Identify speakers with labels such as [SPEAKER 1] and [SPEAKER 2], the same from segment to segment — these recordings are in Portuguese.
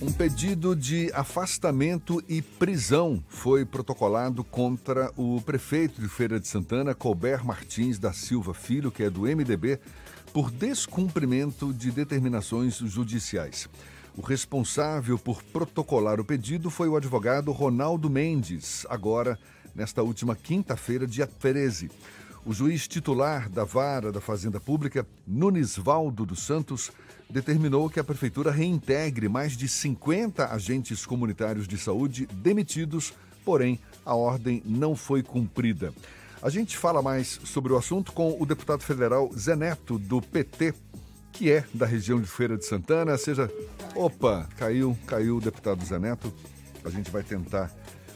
[SPEAKER 1] Um pedido de afastamento e prisão foi protocolado contra o prefeito de Feira de Santana, Colbert Martins da Silva Filho, que é do MDB, por descumprimento de determinações judiciais. O responsável por protocolar o pedido foi o advogado Ronaldo Mendes, agora nesta última quinta-feira, dia 13. O juiz titular da Vara da Fazenda Pública, Nunes Valdo dos Santos, determinou que a Prefeitura reintegre mais de 50 agentes comunitários de saúde demitidos, porém a ordem não foi cumprida. A gente fala mais sobre o assunto com o deputado federal Zé Neto, do PT, que é da região de Feira de Santana. Seja. Opa, caiu, caiu o deputado Zé Neto. A gente vai tentar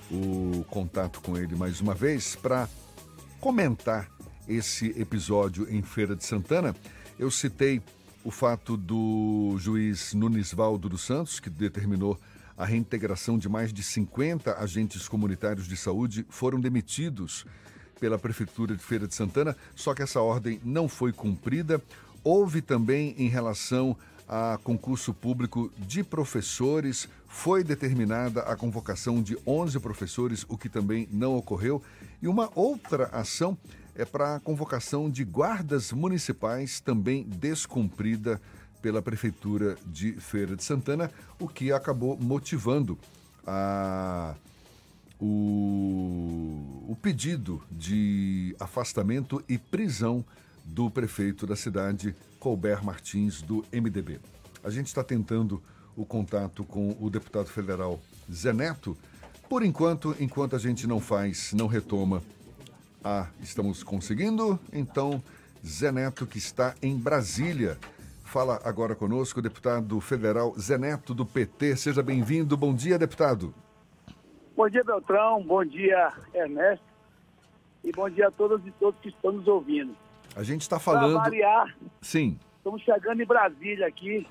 [SPEAKER 1] o contato com ele mais uma vez para comentar esse episódio em Feira de Santana, eu citei o fato do juiz Nunes Valdo dos Santos, que determinou a reintegração de mais de 50 agentes comunitários de saúde, foram demitidos pela Prefeitura de Feira de Santana, só que essa ordem não foi cumprida. Houve também em relação a concurso público de professores, foi determinada a convocação de 11 professores, o que também não ocorreu. E uma outra ação é para a convocação de guardas municipais, também descumprida pela Prefeitura de Feira de Santana, o que acabou motivando a, o, o pedido de afastamento e prisão do prefeito da cidade, Colbert Martins, do MDB. A gente está tentando o contato com o deputado federal Zé Neto. Por enquanto, enquanto a gente não faz, não retoma ah, estamos conseguindo? Então, Zé Neto, que está em Brasília. Fala agora conosco o deputado federal Zé Neto, do PT. Seja bem-vindo. Bom dia, deputado.
[SPEAKER 2] Bom dia, Beltrão. Bom dia, Ernesto. E bom dia a todas e todos que estão nos ouvindo.
[SPEAKER 1] A gente está falando. Para
[SPEAKER 2] variar.
[SPEAKER 1] Sim.
[SPEAKER 2] Estamos chegando em Brasília aqui.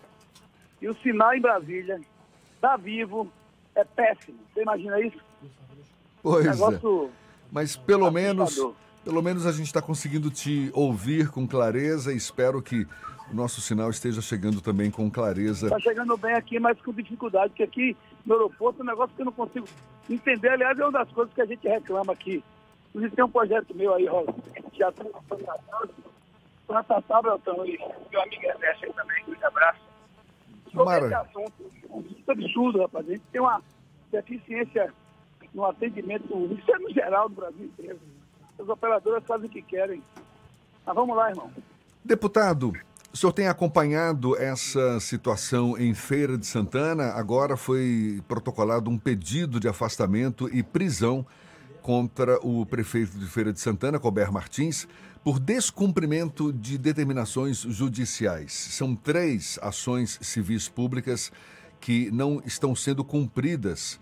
[SPEAKER 2] E o sinal em Brasília, tá vivo, é péssimo. Você imagina isso?
[SPEAKER 1] Pois é. negócio... é. Mas pelo menos, pelo menos a gente está conseguindo te ouvir com clareza e espero que o nosso sinal esteja chegando também com clareza.
[SPEAKER 2] Está chegando bem aqui, mas com dificuldade, porque aqui no aeroporto é um negócio que eu não consigo entender. Aliás, é uma das coisas que a gente reclama aqui. Inclusive tem um projeto meu aí, ó, já estou para Tatá Beltrão e meu amigo Ernesto também, um abraço. Sobre Mara. esse assunto, um absurdo, rapaz. A gente tem uma deficiência no atendimento, isso é no geral do Brasil inteiro. As operadoras fazem o que querem. Mas vamos lá, irmão.
[SPEAKER 1] Deputado, o senhor tem acompanhado essa situação em Feira de Santana? Agora foi protocolado um pedido de afastamento e prisão contra o prefeito de Feira de Santana, Colbert Martins, por descumprimento de determinações judiciais. São três ações civis públicas que não estão sendo cumpridas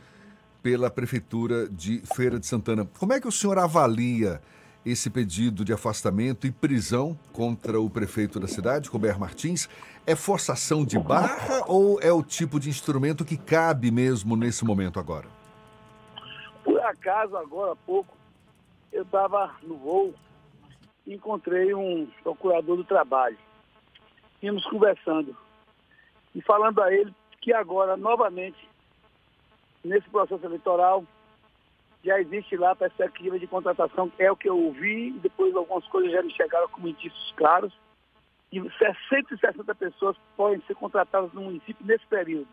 [SPEAKER 1] pela Prefeitura de Feira de Santana. Como é que o senhor avalia esse pedido de afastamento e prisão contra o prefeito da cidade, Colbert Martins? É forçação de barra ou é o tipo de instrumento que cabe mesmo nesse momento agora?
[SPEAKER 2] Por acaso, agora há pouco, eu estava no voo e encontrei um procurador do trabalho. Íamos conversando e falando a ele que agora, novamente, nesse processo eleitoral já existe lá a perspectiva de contratação, é o que eu ouvi, depois algumas coisas já me chegaram como indícios claros, e 160 pessoas podem ser contratadas no município nesse período.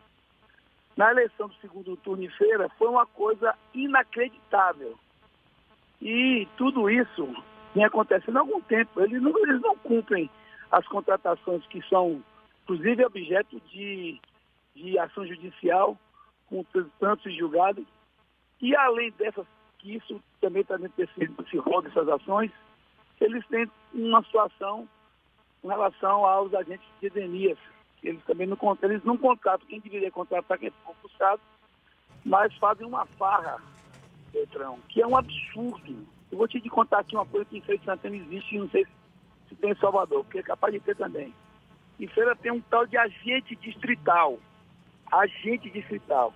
[SPEAKER 2] Na eleição do segundo turno em feira, foi uma coisa inacreditável. E tudo isso vem acontecendo há algum tempo. Eles não, eles não cumprem as contratações que são, inclusive, objeto de, de ação judicial com tantos julgados. E além dessas, que isso também está dentro desse, desse rol dessas ações, eles têm uma situação com relação aos agentes de edemias. Eles também não, eles não contratam quem deveria contratar, quem é concursado, mas fazem uma farra, Petrão, que é um absurdo. Eu vou te contar aqui uma coisa que em Feira de Santana existe, não sei se tem em Salvador, porque é capaz de ter também. Em Feira tem um tal de agente distrital agente distrital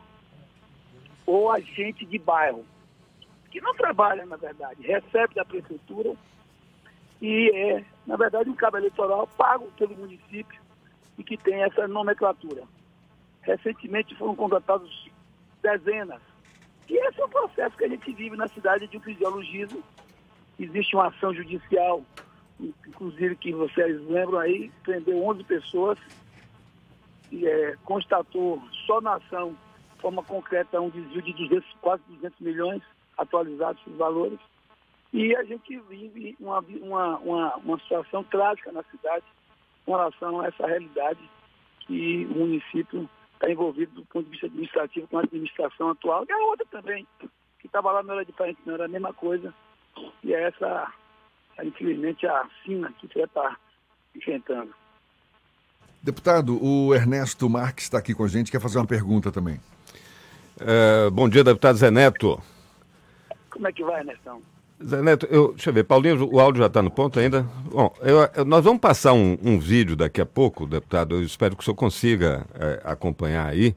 [SPEAKER 2] ou agente de bairro, que não trabalha, na verdade, recebe da prefeitura e é, na verdade, um cabo eleitoral pago pelo município e que tem essa nomenclatura. Recentemente foram contratados dezenas. E esse é o processo que a gente vive na cidade de um fisiologismo. Existe uma ação judicial, inclusive que vocês lembram aí, prendeu 11 pessoas e é, constatou só na ação, de forma concreta, um desvio de 200, quase 200 milhões atualizados os valores. E a gente vive uma, uma, uma, uma situação trágica na cidade com relação a essa realidade que o município está envolvido do ponto de vista administrativo com a administração atual, e a outra também, que estava lá não era diferente, não era a mesma coisa. E é essa, infelizmente, a sina que você está enfrentando.
[SPEAKER 1] Deputado, o Ernesto Marques está aqui com a gente, quer fazer uma pergunta também.
[SPEAKER 3] É, bom dia, deputado Zé Neto.
[SPEAKER 2] Como é que vai, Ernestão?
[SPEAKER 3] Zé Neto, eu, deixa eu ver, Paulinho, o áudio já está no ponto ainda? Bom, eu, eu, nós vamos passar um, um, vídeo daqui a pouco, deputado, eu espero que o senhor consiga é, acompanhar aí.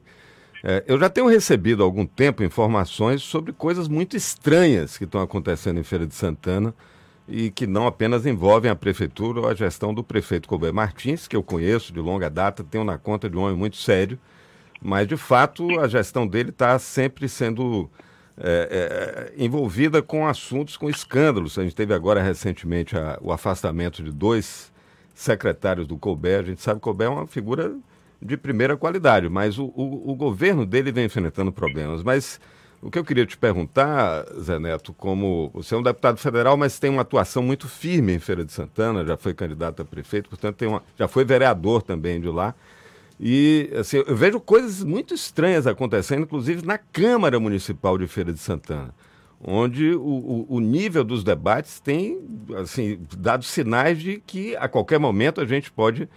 [SPEAKER 3] É, eu já tenho recebido há algum tempo informações sobre coisas muito estranhas que estão acontecendo em Feira de Santana e que não apenas envolvem a prefeitura ou a gestão do prefeito Colbert Martins, que eu conheço de longa data, tenho na conta de um homem muito sério, mas de fato a gestão dele está sempre sendo é, é, envolvida com assuntos, com escândalos. A gente teve agora recentemente a, o afastamento de dois secretários do Colbert. A gente sabe que o Colbert é uma figura de primeira qualidade, mas o, o, o governo dele vem enfrentando problemas. Mas o que eu queria te perguntar, Zé Neto, como você é um deputado federal, mas tem uma atuação muito firme em Feira de Santana, já foi candidato a prefeito, portanto tem uma, já foi vereador também de lá. E assim, eu vejo coisas muito estranhas acontecendo, inclusive na Câmara Municipal de Feira de Santana, onde o, o, o nível dos debates tem assim, dado sinais de que a qualquer momento a gente pode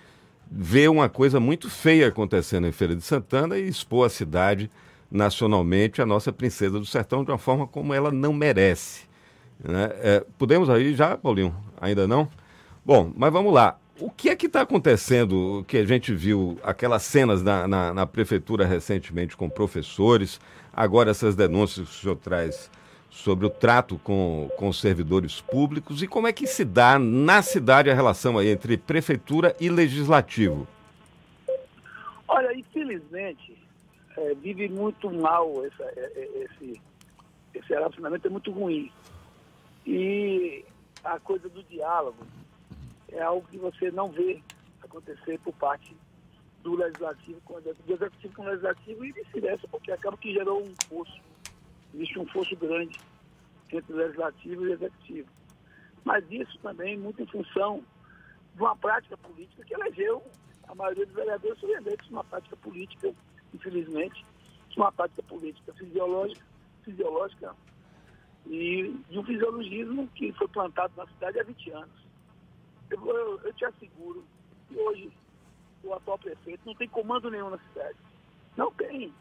[SPEAKER 3] ver uma coisa muito feia acontecendo em Feira de Santana e expor a cidade nacionalmente, a nossa princesa do sertão, de uma forma como ela não merece. Né? É, podemos aí já, Paulinho? Ainda não? Bom, mas vamos lá. O que é que está acontecendo que a gente viu aquelas cenas na, na, na, prefeitura recentemente com professores, agora essas denúncias que o senhor traz sobre o trato com, com servidores públicos e como é que se dá na cidade a relação aí entre prefeitura e legislativo?
[SPEAKER 2] Olha, infelizmente, é, vive muito mal essa, é, é, esse, esse relacionamento, é muito ruim. E a coisa do diálogo, é algo que você não vê acontecer por parte do legislativo com o executivo, do executivo com o legislativo e vice-versa, porque acaba que gerou um fosso. Existe um fosso grande entre o legislativo e o executivo. Mas isso também muito em função de uma prática política que elegeu a maioria dos vereadores foram eleitos uma prática política, infelizmente, uma prática política fisiológica, fisiológica e de um fisiologismo que foi plantado na cidade há 20 anos. Eu, eu, eu te asseguro que hoje o atual prefeito não tem comando nenhum na cidade. Não tem.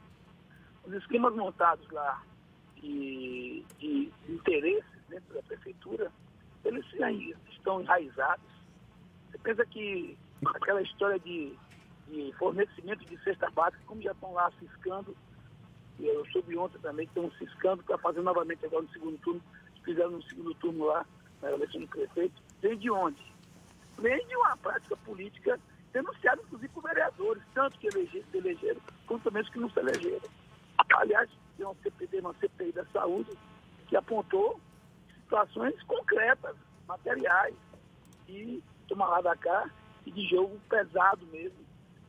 [SPEAKER 2] Os esquemas montados lá de, de interesses dentro da prefeitura, eles estão enraizados. Você pensa que aquela história de, de fornecimento de cesta básica, como já estão lá ciscando, e eu soube ontem também que estão ciscando para fazer novamente agora no segundo turno, fizeram no segundo turno lá, na eleição do prefeito, vem de onde? Vem de uma prática política denunciada, inclusive, por vereadores, tanto que elegeram, se elegeram, quanto também os que não se elegeram. Aliás, tem uma CPI, uma CPI da saúde que apontou situações concretas, materiais, de tomar lá da cá e de jogo pesado mesmo,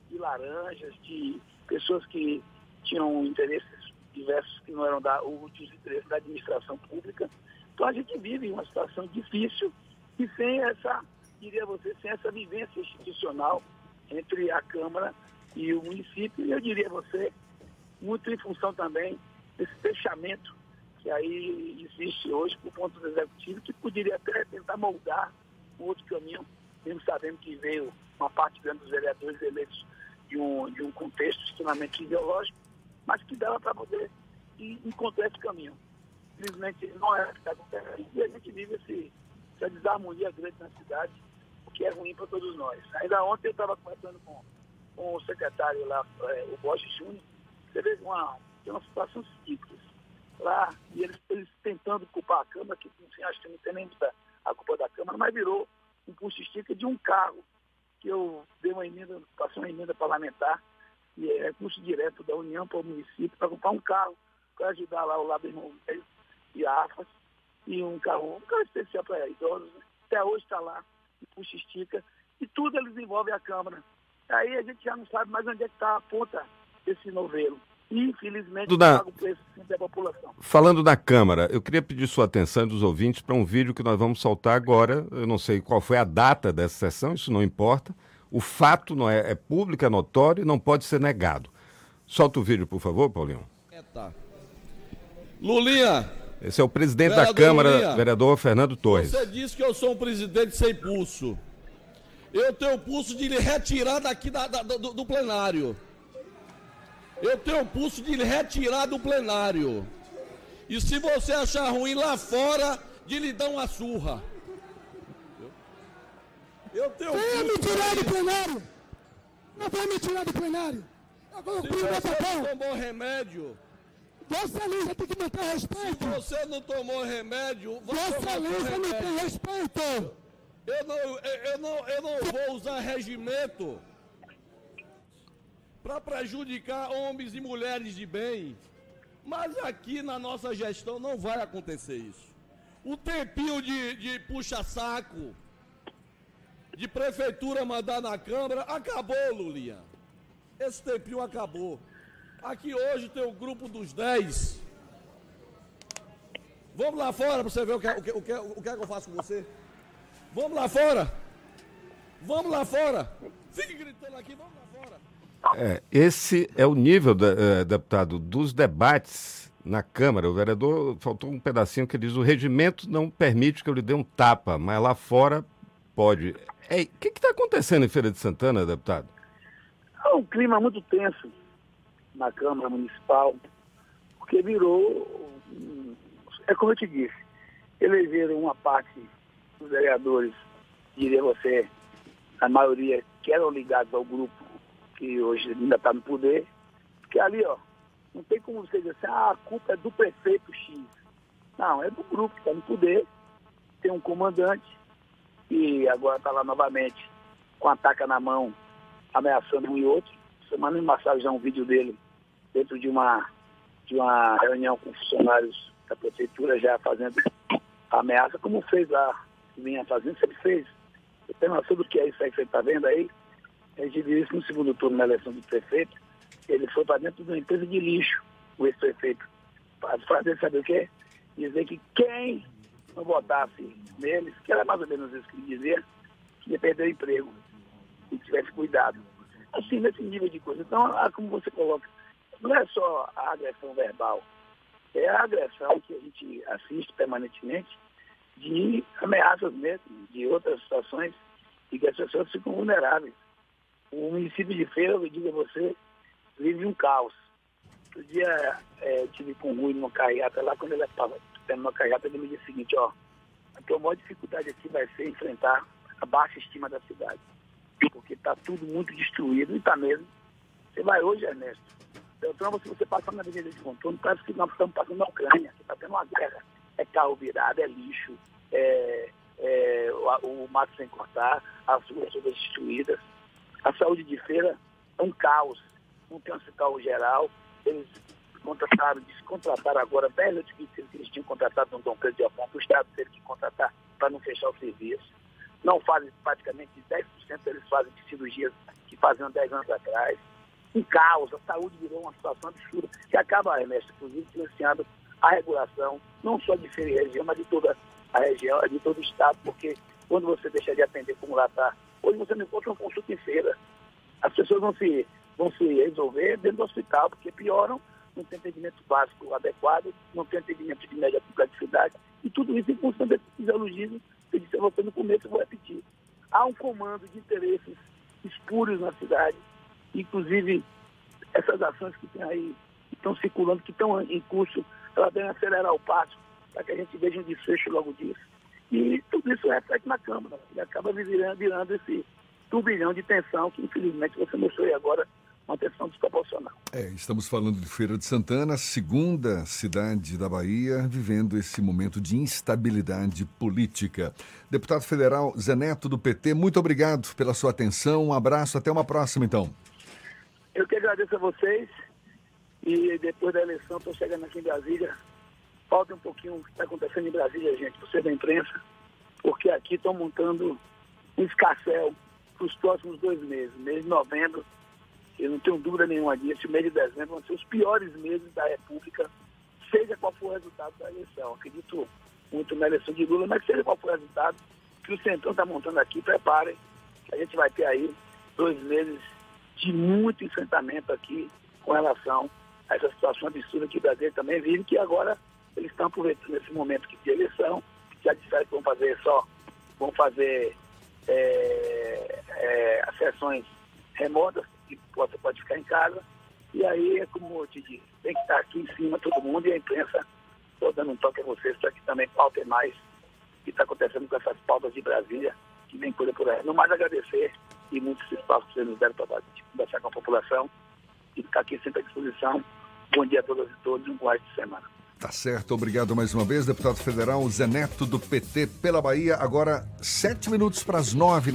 [SPEAKER 2] de laranjas, de pessoas que tinham interesses diversos que não eram da, os interesses da administração pública. Então a gente vive uma situação difícil e sem essa diria você, sem essa vivência institucional entre a Câmara e o município. E eu diria você, muito em função também desse fechamento que aí existe hoje por ponto do Executivo, que poderia até tentar moldar um outro caminho, mesmo sabendo que veio uma parte grande dos vereadores eleitos de um, de um contexto extremamente ideológico, mas que dava para poder encontrar esse caminho. Simplesmente não é o que está acontecendo. E a gente vive esse, essa desarmonia grande na cidade que é ruim para todos nós. Ainda ontem eu estava conversando com, com o secretário lá, é, o Bosch Júnior, você vê uma, tem uma situação simples lá, e eles, eles tentando culpar a Câmara, que enfim, acho que não tem nem muita a culpa da Câmara, mas virou um pulso estica de um carro, que eu dei uma emenda, passei uma emenda parlamentar e é recurso direto da União para o município para comprar um carro para ajudar lá o lado irmão e a AFAS e um carro, um carro especial para idosos. Né? Até hoje está lá, puxa estica, e tudo eles envolvem a Câmara. Aí a gente já não sabe mais onde é que está a ponta desse novelo. Infelizmente,
[SPEAKER 3] da...
[SPEAKER 2] paga o preço da população.
[SPEAKER 3] Falando da Câmara, eu queria pedir sua atenção dos ouvintes para um vídeo que nós vamos soltar agora. Eu não sei qual foi a data dessa sessão, isso não importa. O fato não é, é público, é notório e não pode ser negado. Solta o vídeo, por favor, Paulinho. É, tá.
[SPEAKER 4] Lulinha.
[SPEAKER 3] Esse é o presidente da Câmara, vereador Fernando Torres.
[SPEAKER 4] Você disse que eu sou um presidente sem pulso. Eu tenho pulso de lhe retirar daqui da, da, do, do plenário. Eu tenho o pulso de retirar do plenário. E se você achar ruim lá fora, de lhe dar uma surra.
[SPEAKER 5] Eu tenho Venha me tirar do plenário. Não vai me tirar do plenário.
[SPEAKER 4] Agora se você não tomou remédio.
[SPEAKER 5] Vossa Lisa tem que manter respeito.
[SPEAKER 4] Se você não tomou remédio,
[SPEAKER 5] Vossa Lisa não tem respeito.
[SPEAKER 4] Eu não, eu, não, eu não vou usar regimento para prejudicar homens e mulheres de bem. Mas aqui na nossa gestão não vai acontecer isso. O tempinho de, de puxa-saco, de prefeitura mandar na Câmara, acabou, Lulinha. Esse tempinho acabou. Aqui hoje tem o grupo dos 10. Vamos lá fora para você ver o que, o, que, o, que, o que é que eu faço com você. Vamos lá fora. Vamos lá fora. Fique gritando aqui, vamos lá fora.
[SPEAKER 3] É, esse é o nível, é, deputado, dos debates na Câmara. O vereador, faltou um pedacinho que diz: o regimento não permite que eu lhe dê um tapa, mas lá fora pode. O é, que está acontecendo em Feira de Santana, deputado?
[SPEAKER 2] É um clima muito tenso na Câmara Municipal, porque virou. É como eu te disse, elegeram uma parte dos vereadores, diria você, a maioria que eram ligados ao grupo que hoje ainda está no poder, porque ali, ó, não tem como você dizer assim, ah, a culpa é do prefeito X. Não, é do grupo que está no poder, tem um comandante, e agora está lá novamente com a taca na mão, ameaçando um e outro. Semana passada já um vídeo dele dentro de uma, de uma reunião com funcionários da prefeitura já fazendo ameaça, como fez lá, vinha fazendo, sempre fez. Você tem noção do que é isso aí que você está vendo aí? a gente viu isso no segundo turno na eleição do prefeito, ele foi para dentro de uma empresa de lixo, o ex-prefeito, para fazer, sabe o quê? Dizer que quem não votasse neles, que era mais ou menos isso que ele dizia, ia perder o emprego, se tivesse cuidado. Assim, nesse nível de coisa. Então, como você coloca, não é só a agressão verbal, é a agressão que a gente assiste permanentemente de ameaças mesmo, de outras situações, e que as pessoas ficam vulneráveis. O município de Feira, eu digo a você, vive um caos. Outro dia é, eu tive com o Rui numa carreata lá, quando ele estava tendo uma carreata, ele me disse o seguinte, ó, a tua maior dificuldade aqui vai ser enfrentar a baixa estima da cidade. Porque está tudo muito destruído, e está mesmo. Você vai hoje, Ernesto, Beltrão, se você passar na Avenida de Contorno, parece que nós estamos passando na Ucrânia, que está tendo uma guerra. É carro virado, é lixo, é, é o, o mato sem cortar, as ruas todas destruídas. A saúde de feira é um caos. Não tem um hospital geral. Eles contrataram, descontrataram agora 10 outros que eles tinham contratado no Dom Pedro de Alfonso. O Estado teve que contratar para não fechar o serviço. Não fazem praticamente 10% eles fazem de cirurgias que faziam 10 anos atrás. Um caos, a saúde virou uma situação absurda, que acaba, Ernesto, inclusive, financiando a regulação, não só de feira e região, mas de toda a região, de todo o Estado, porque quando você deixa de atender como lá está Hoje você não encontra uma consulta em feira. As pessoas vão se, vão se resolver dentro do hospital, porque pioram, não tem atendimento básico adequado, não tem atendimento de média complexidade. E tudo isso em função desse fisiologismo que eu disse a você no começo, eu vou repetir. Há um comando de interesses espúrios na cidade, inclusive essas ações que tem aí, que estão circulando, que estão em curso, elas devem acelerar o passo para que a gente veja um desfecho logo disso. E tudo isso reflete na Câmara e acaba virando, virando esse turbilhão de tensão que, infelizmente, você mostrou aí agora uma tensão desproporcional.
[SPEAKER 1] É, estamos falando de Feira de Santana, segunda cidade da Bahia, vivendo esse momento de instabilidade política. Deputado federal Zé Neto, do PT, muito obrigado pela sua atenção. Um abraço, até uma próxima, então.
[SPEAKER 2] Eu que agradeço a vocês e depois da eleição estou chegando aqui em Brasília. Falta um pouquinho o que está acontecendo em Brasília, gente, você da imprensa, porque aqui estão montando um escarcel para os próximos dois meses. Mês de novembro, eu não tenho dúvida nenhuma disso, mês de dezembro vão ser os piores meses da República, seja qual for o resultado da eleição. Acredito muito na eleição de Lula, mas seja qual for o resultado que o Centrão está montando aqui, preparem, que a gente vai ter aí dois meses de muito enfrentamento aqui com relação a essa situação absurda que o Brasil também vive, que agora eles estão aproveitando esse momento de eleição, já disseram que vão fazer só, vão fazer é, é, as sessões remotas, que você pode ficar em casa, e aí, é como eu te disse, tem que estar aqui em cima todo mundo e a imprensa, estou dando um toque a vocês para que também pautem mais o que está acontecendo com essas pautas de Brasília, que vem coisa por aí. No mais agradecer e muitos espaços que vocês nos deram para conversar com a população e ficar aqui sempre à disposição. Bom dia a todas e todos, um bom de semana.
[SPEAKER 1] Tá certo, obrigado mais uma vez, deputado federal Zé Neto do PT pela Bahia. Agora, sete minutos para as nove.